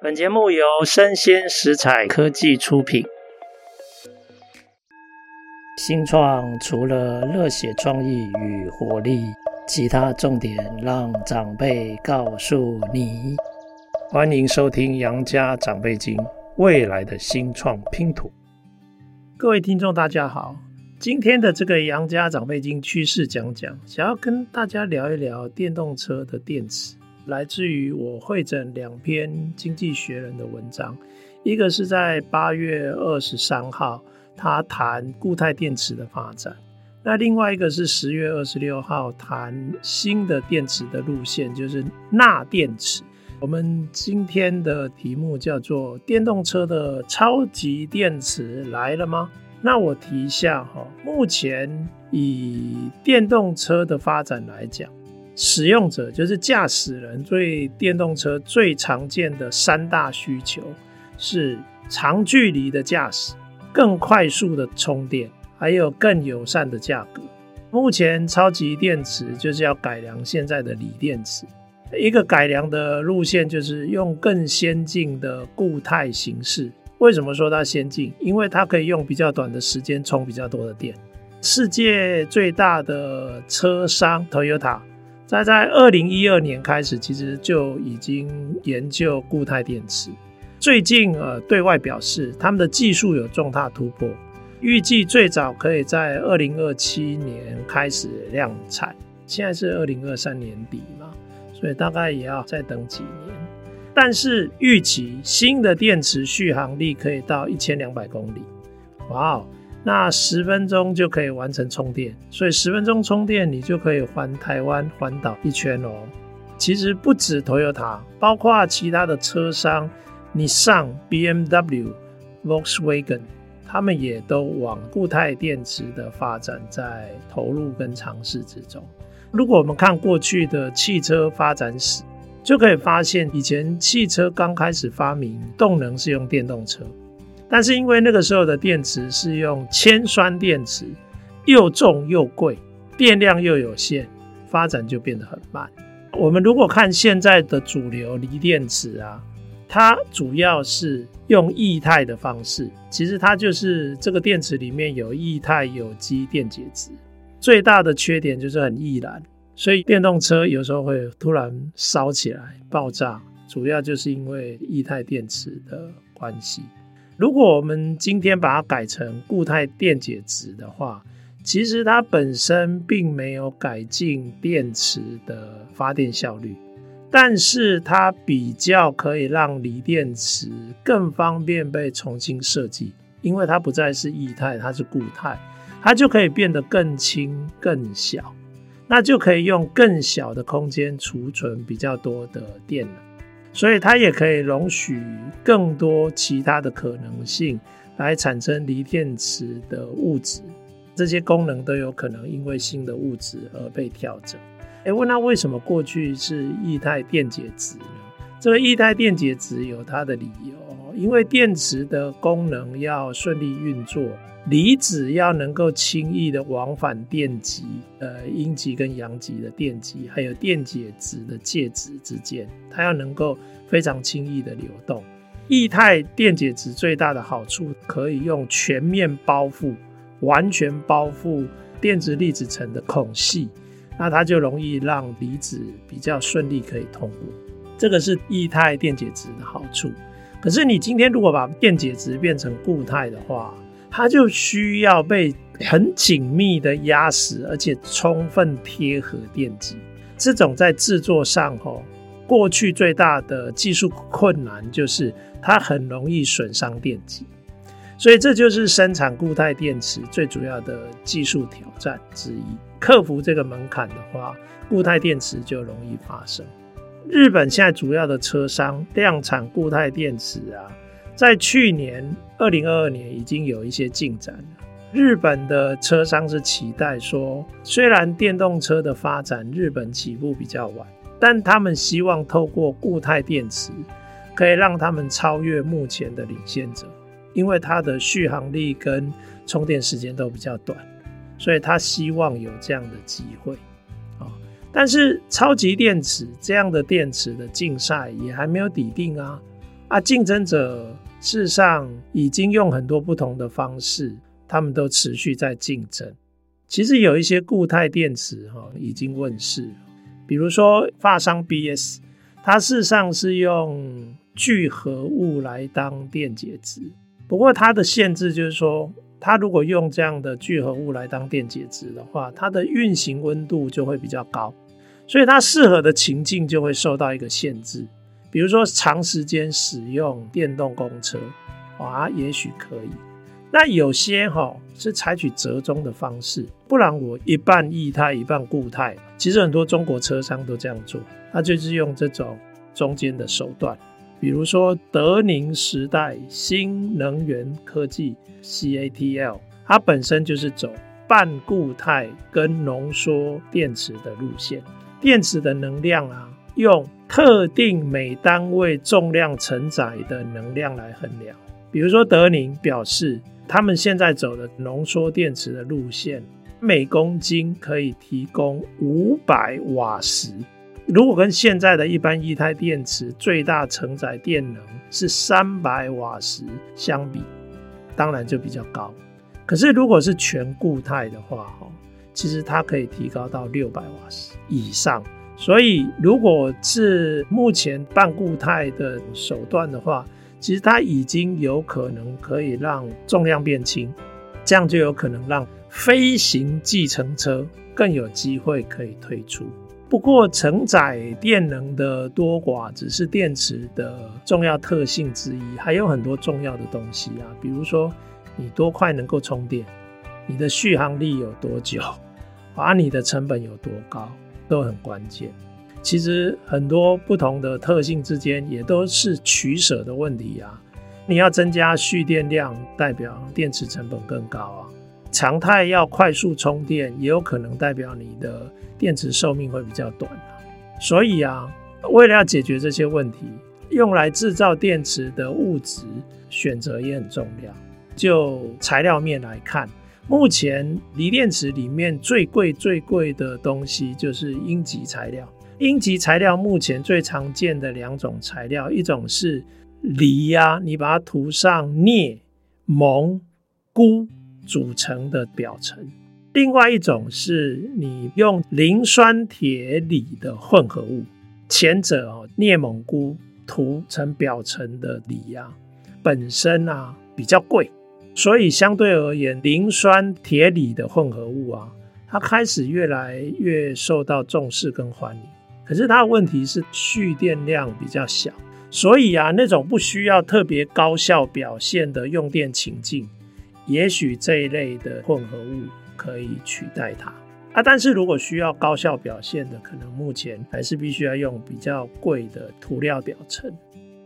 本节目由生鲜食材科技出品。新创除了热血创意与活力，其他重点让长辈告诉你。欢迎收听《杨家长辈经》，未来的新创拼图。各位听众，大家好，今天的这个《杨家长辈经》趋势讲讲，想要跟大家聊一聊电动车的电池。来自于我会整两篇《经济学人》的文章，一个是在八月二十三号，他谈固态电池的发展；那另外一个是十月二十六号，谈新的电池的路线，就是钠电池。我们今天的题目叫做“电动车的超级电池来了吗？”那我提一下哈，目前以电动车的发展来讲。使用者就是驾驶人对电动车最常见的三大需求是长距离的驾驶、更快速的充电，还有更友善的价格。目前超级电池就是要改良现在的锂电池，一个改良的路线就是用更先进的固态形式。为什么说它先进？因为它可以用比较短的时间充比较多的电。世界最大的车商 Toyota。在在二零一二年开始，其实就已经研究固态电池。最近呃，对外表示他们的技术有重大突破，预计最早可以在二零二七年开始量产。现在是二零二三年底嘛，所以大概也要再等几年。但是预期新的电池续航力可以到一千两百公里。哇哦！那十分钟就可以完成充电，所以十分钟充电，你就可以环台湾环岛一圈哦。其实不止 Toyota，包括其他的车商，你上 BMW、Volkswagen，他们也都往固态电池的发展在投入跟尝试之中。如果我们看过去的汽车发展史，就可以发现，以前汽车刚开始发明动能是用电动车。但是因为那个时候的电池是用铅酸电池，又重又贵，电量又有限，发展就变得很慢。我们如果看现在的主流锂电池啊，它主要是用液态的方式，其实它就是这个电池里面有液态有机电解质，最大的缺点就是很易燃，所以电动车有时候会突然烧起来爆炸，主要就是因为液态电池的关系。如果我们今天把它改成固态电解质的话，其实它本身并没有改进电池的发电效率，但是它比较可以让锂电池更方便被重新设计，因为它不再是液态，它是固态，它就可以变得更轻、更小，那就可以用更小的空间储存比较多的电能。所以它也可以容许更多其他的可能性来产生锂电池的物质，这些功能都有可能因为新的物质而被调整。哎，问那为什么过去是液态电解质呢？这个液态电解质有它的理由。因为电池的功能要顺利运作，离子要能够轻易的往返电极，呃，阴极跟阳极的电极，还有电解质的介质之间，它要能够非常轻易的流动。液态电解质最大的好处，可以用全面包覆，完全包覆电子粒子层的孔隙，那它就容易让离子比较顺利可以通过。这个是液态电解质的好处。可是你今天如果把电解质变成固态的话，它就需要被很紧密的压实，而且充分贴合电极。这种在制作上，吼，过去最大的技术困难就是它很容易损伤电极。所以这就是生产固态电池最主要的技术挑战之一。克服这个门槛的话，固态电池就容易发生。日本现在主要的车商量产固态电池啊，在去年二零二二年已经有一些进展了。日本的车商是期待说，虽然电动车的发展日本起步比较晚，但他们希望透过固态电池可以让他们超越目前的领先者，因为它的续航力跟充电时间都比较短，所以他希望有这样的机会。但是超级电池这样的电池的竞赛也还没有底定啊，啊，竞争者事实上已经用很多不同的方式，他们都持续在竞争。其实有一些固态电池哈已经问世，比如说发商 BS，它事实上是用聚合物来当电解质，不过它的限制就是说，它如果用这样的聚合物来当电解质的话，它的运行温度就会比较高，所以它适合的情境就会受到一个限制。比如说长时间使用电动公车，啊，也许可以。那有些哈是采取折中的方式，不然我一半液态一半固态。其实很多中国车商都这样做，他就是用这种中间的手段。比如说德宁时代新能源科技 （CATL），它本身就是走半固态跟浓缩电池的路线，电池的能量啊。用特定每单位重量承载的能量来衡量，比如说德宁表示，他们现在走的浓缩电池的路线，每公斤可以提供五百瓦时。如果跟现在的一般液态电池最大承载电能是三百瓦时相比，当然就比较高。可是如果是全固态的话，哈，其实它可以提高到六百瓦时以上。所以，如果是目前半固态的手段的话，其实它已经有可能可以让重量变轻，这样就有可能让飞行计程车更有机会可以推出。不过，承载电能的多寡只是电池的重要特性之一，还有很多重要的东西啊，比如说你多快能够充电，你的续航力有多久，把你的成本有多高。都很关键。其实很多不同的特性之间也都是取舍的问题啊。你要增加蓄电量，代表电池成本更高啊。常态要快速充电，也有可能代表你的电池寿命会比较短啊。所以啊，为了要解决这些问题，用来制造电池的物质选择也很重要。就材料面来看。目前锂电池里面最贵最贵的东西就是阴极材料。阴极材料目前最常见的两种材料，一种是锂呀，你把它涂上镍、锰、钴组成的表层；另外一种是你用磷酸铁锂的混合物。前者哦，镍、锰、钴涂成表层的锂呀，本身啊比较贵。所以相对而言，磷酸铁锂的混合物啊，它开始越来越受到重视跟欢迎。可是它的问题是蓄电量比较小，所以啊，那种不需要特别高效表现的用电情境，也许这一类的混合物可以取代它啊。但是如果需要高效表现的，可能目前还是必须要用比较贵的涂料表层。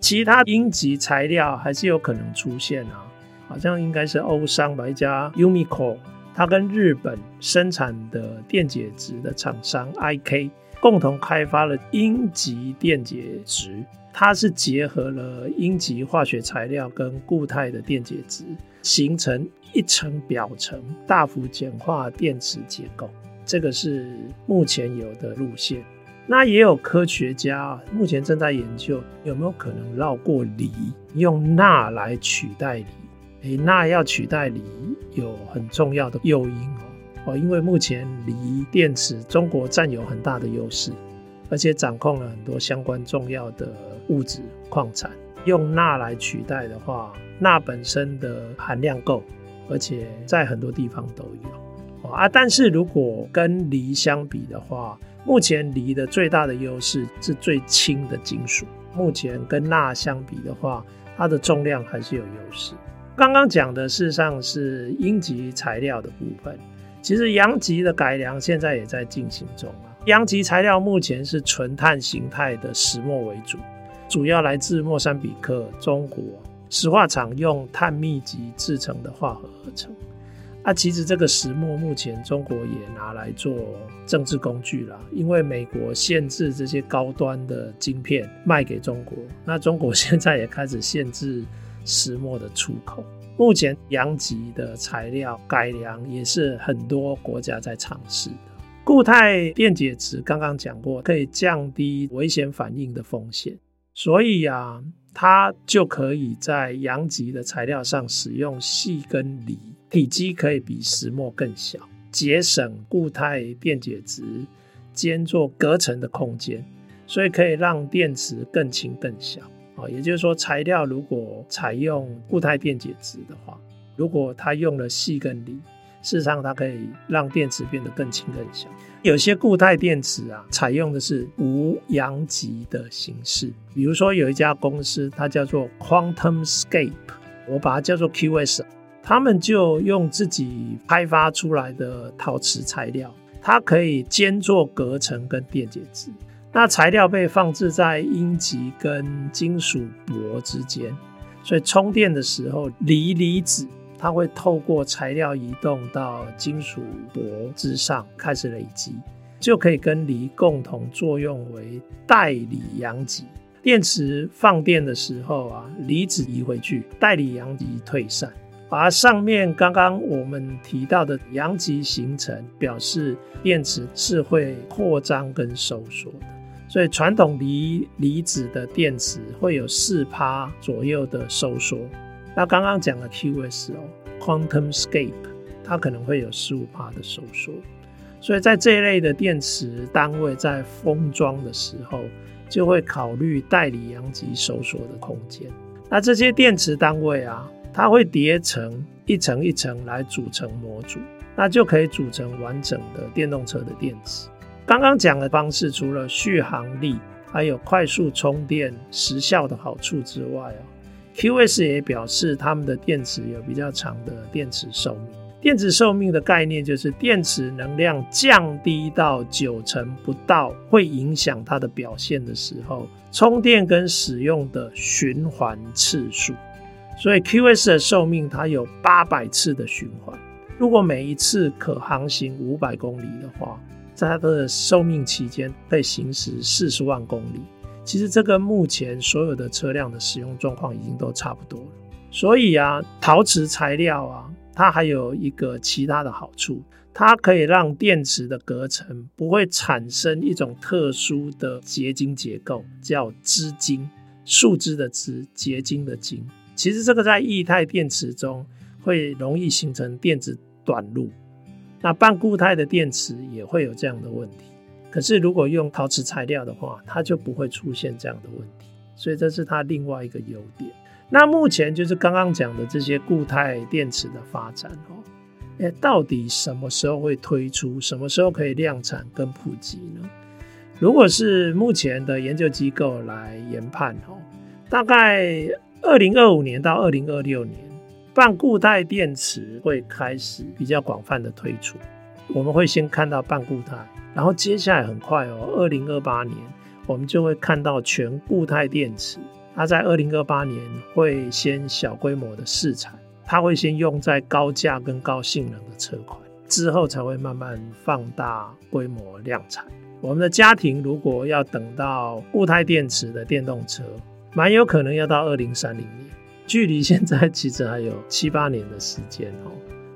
其他阴极材料还是有可能出现啊。好像应该是欧商吧，一家 Umicore，它跟日本生产的电解质的厂商 IK 共同开发了阴极电解质，它是结合了阴极化学材料跟固态的电解质，形成一层表层，大幅简化电池结构。这个是目前有的路线。那也有科学家目前正在研究有没有可能绕过锂，用钠来取代锂。诶，钠要取代锂有很重要的诱因哦哦，因为目前锂电池中国占有很大的优势，而且掌控了很多相关重要的物质矿产。用钠来取代的话，钠本身的含量够，而且在很多地方都有哦啊。但是如果跟锂相比的话，目前锂的最大的优势是最轻的金属。目前跟钠相比的话，它的重量还是有优势。刚刚讲的事实上是阴极材料的部分，其实阳极的改良现在也在进行中啊。阳极材料目前是纯碳形态的石墨为主，主要来自莫桑比克、中国石化厂用碳密集制成的化合合成。啊，其实这个石墨目前中国也拿来做政治工具了，因为美国限制这些高端的晶片卖给中国，那中国现在也开始限制。石墨的出口，目前阳极的材料改良也是很多国家在尝试的。固态电解质刚刚讲过，可以降低危险反应的风险，所以啊，它就可以在阳极的材料上使用细跟锂，体积可以比石墨更小，节省固态电解质间做隔层的空间，所以可以让电池更轻更小。也就是说，材料如果采用固态电解质的话，如果它用了细跟锂。事实上，它可以让电池变得更轻更小。有些固态电池啊，采用的是无阳极的形式。比如说，有一家公司，它叫做 QuantumScape，我把它叫做 QS。他们就用自己开发出来的陶瓷材料，它可以兼做隔层跟电解质。那材料被放置在阴极跟金属箔之间，所以充电的时候，锂离子。它会透过材料移动到金属箔之上，开始累积，就可以跟锂共同作用为带锂阳极。电池放电的时候啊，离子移回去，带锂阳极退散，而上面刚刚我们提到的阳极形成，表示电池是会扩张跟收缩的。所以传统锂离子的电池会有四趴左右的收缩。那刚刚讲的 QS 哦，QuantumScape，它可能会有十五趴的收缩，所以在这一类的电池单位在封装的时候，就会考虑带锂阳极收缩的空间。那这些电池单位啊，它会叠成一层一层来组成模组，那就可以组成完整的电动车的电池。刚刚讲的方式，除了续航力还有快速充电时效的好处之外啊。QS 也表示，他们的电池有比较长的电池寿命。电池寿命的概念就是电池能量降低到九成不到，会影响它的表现的时候，充电跟使用的循环次数。所以 QS 的寿命它有八百次的循环。如果每一次可航行五百公里的话，在它的寿命期间可以行驶四十万公里。其实这个目前所有的车辆的使用状况已经都差不多了，所以啊，陶瓷材料啊，它还有一个其他的好处，它可以让电池的隔层不会产生一种特殊的结晶结构，叫枝晶，树枝的枝，结晶的晶。其实这个在液态电池中会容易形成电子短路，那半固态的电池也会有这样的问题。可是，如果用陶瓷材料的话，它就不会出现这样的问题，所以这是它另外一个优点。那目前就是刚刚讲的这些固态电池的发展哦，诶，到底什么时候会推出？什么时候可以量产跟普及呢？如果是目前的研究机构来研判哦，大概二零二五年到二零二六年，半固态电池会开始比较广泛的推出。我们会先看到半固态。然后接下来很快哦，二零二八年我们就会看到全固态电池。它在二零二八年会先小规模的试产，它会先用在高价跟高性能的车款，之后才会慢慢放大规模量产。我们的家庭如果要等到固态电池的电动车，蛮有可能要到二零三零年，距离现在其实还有七八年的时间哦，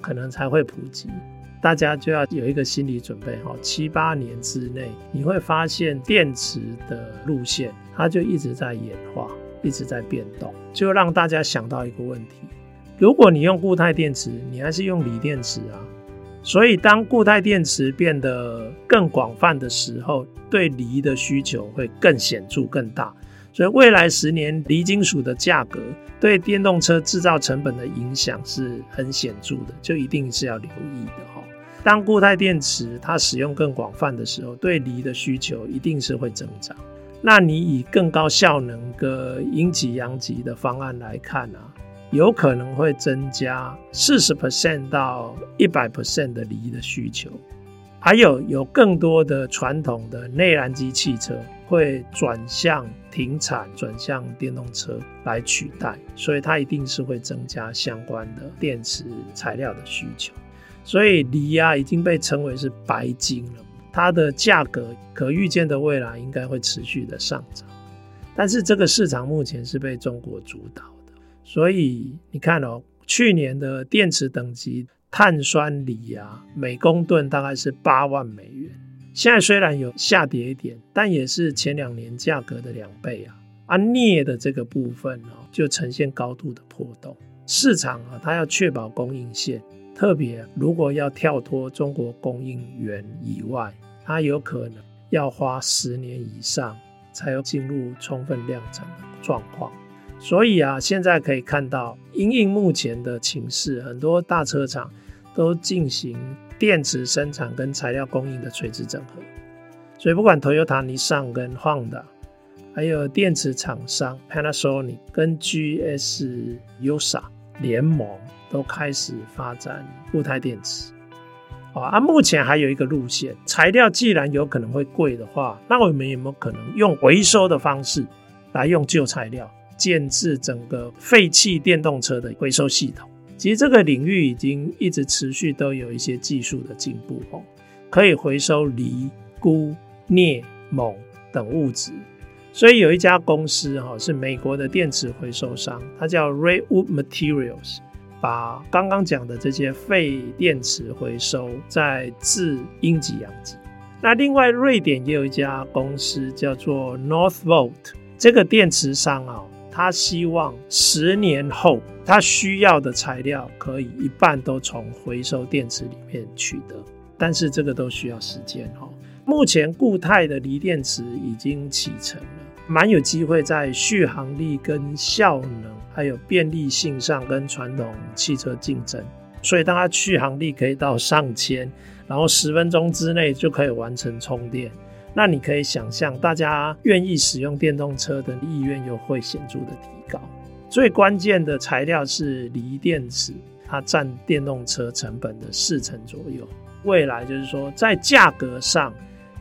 可能才会普及。大家就要有一个心理准备哈，七八年之内，你会发现电池的路线，它就一直在演化，一直在变动，就让大家想到一个问题：如果你用固态电池，你还是用锂电池啊？所以当固态电池变得更广泛的时候，对锂的需求会更显著、更大。所以未来十年，锂金属的价格对电动车制造成本的影响是很显著的，就一定是要留意的哈。当固态电池它使用更广泛的时候，对锂的需求一定是会增长。那你以更高效能跟阴极阳极的方案来看啊，有可能会增加四十 percent 到一百 percent 的锂的需求。还有有更多的传统的内燃机汽车会转向停产，转向电动车来取代，所以它一定是会增加相关的电池材料的需求。所以锂啊已经被称为是白金了，它的价格可预见的未来应该会持续的上涨。但是这个市场目前是被中国主导的，所以你看哦，去年的电池等级碳酸锂啊，每公吨大概是八万美元。现在虽然有下跌一点，但也是前两年价格的两倍啊。啊，镍的这个部分哦，就呈现高度的波动。市场啊，它要确保供应线，特别如果要跳脱中国供应源以外，它有可能要花十年以上才有进入充分量产的状况。所以啊，现在可以看到，因应目前的情势，很多大车厂都进行电池生产跟材料供应的垂直整合。所以不管 Toyota、尼桑跟 Honda。还有电池厂商 Panasonic 跟 GSUSA 联盟都开始发展固态电池。啊，目前还有一个路线，材料既然有可能会贵的话，那我们有没有可能用回收的方式来用旧材料建置整个废弃电动车的回收系统？其实这个领域已经一直持续都有一些技术的进步哦，可以回收锂、钴、镍、锰等物质。所以有一家公司哈，是美国的电池回收商，它叫 Redwood Materials，把刚刚讲的这些废电池回收，再制阴极阳极。那另外瑞典也有一家公司叫做 Northvolt，这个电池商啊，他希望十年后他需要的材料可以一半都从回收电池里面取得，但是这个都需要时间哈。目前固态的锂电池已经启程了。蛮有机会在续航力跟效能，还有便利性上跟传统汽车竞争。所以当它续航力可以到上千，然后十分钟之内就可以完成充电，那你可以想象，大家愿意使用电动车的意愿又会显著的提高。最关键的材料是锂电池，它占电动车成本的四成左右。未来就是说，在价格上。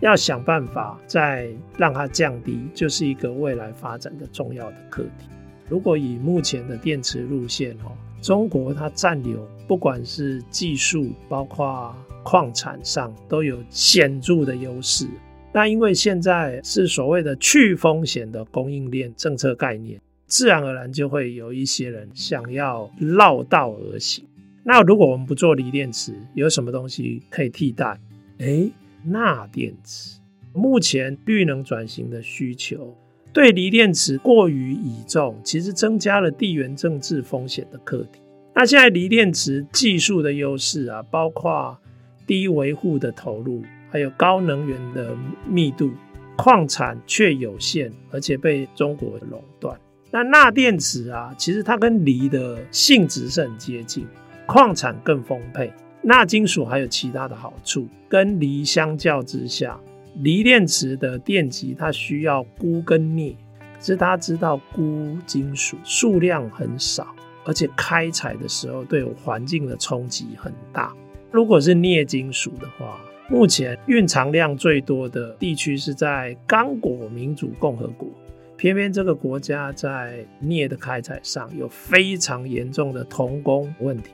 要想办法再让它降低，就是一个未来发展的重要的课题。如果以目前的电池路线哦，中国它占有不管是技术，包括矿产上都有显著的优势。那因为现在是所谓的去风险的供应链政策概念，自然而然就会有一些人想要绕道而行。那如果我们不做锂电池，有什么东西可以替代？诶钠电池，目前绿能转型的需求对锂电池过于倚重，其实增加了地缘政治风险的课题。那现在锂电池技术的优势啊，包括低维护的投入，还有高能源的密度，矿产却有限，而且被中国垄断。那钠电池啊，其实它跟锂的性质是很接近，矿产更丰沛。钠金属还有其他的好处，跟锂相较之下，锂电池的电极它需要钴跟镍，可是大家知道钴金属数量很少，而且开采的时候对环境的冲击很大。如果是镍金属的话，目前蕴藏量最多的地区是在刚果民主共和国，偏偏这个国家在镍的开采上有非常严重的童工问题。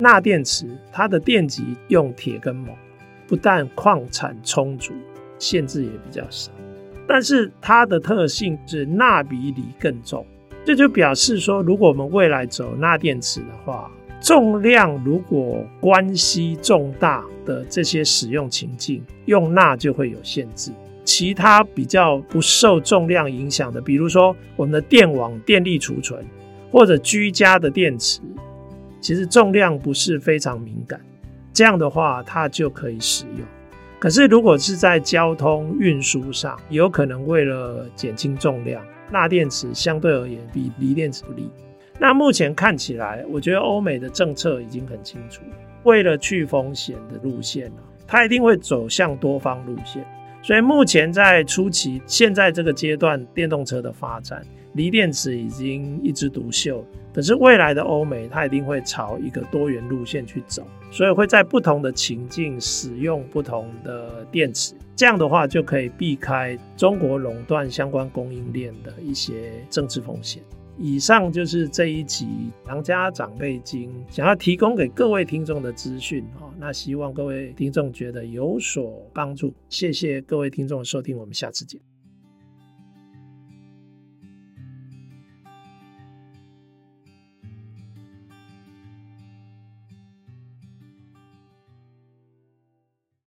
钠电池它的电极用铁跟锰，不但矿产充足，限制也比较少，但是它的特性是钠比锂更重，这就表示说，如果我们未来走钠电池的话，重量如果关系重大的这些使用情境，用钠就会有限制。其他比较不受重量影响的，比如说我们的电网电力储存，或者居家的电池。其实重量不是非常敏感，这样的话它就可以使用。可是如果是在交通运输上，有可能为了减轻重量，钠电池相对而言比锂电池不利。那目前看起来，我觉得欧美的政策已经很清楚，为了去风险的路线，它一定会走向多方路线。所以目前在初期，现在这个阶段，电动车的发展。锂电池已经一枝独秀，可是未来的欧美，它一定会朝一个多元路线去走，所以会在不同的情境使用不同的电池，这样的话就可以避开中国垄断相关供应链的一些政治风险。以上就是这一集杨家长辈经想要提供给各位听众的资讯哦，那希望各位听众觉得有所帮助，谢谢各位听众的收听，我们下次见。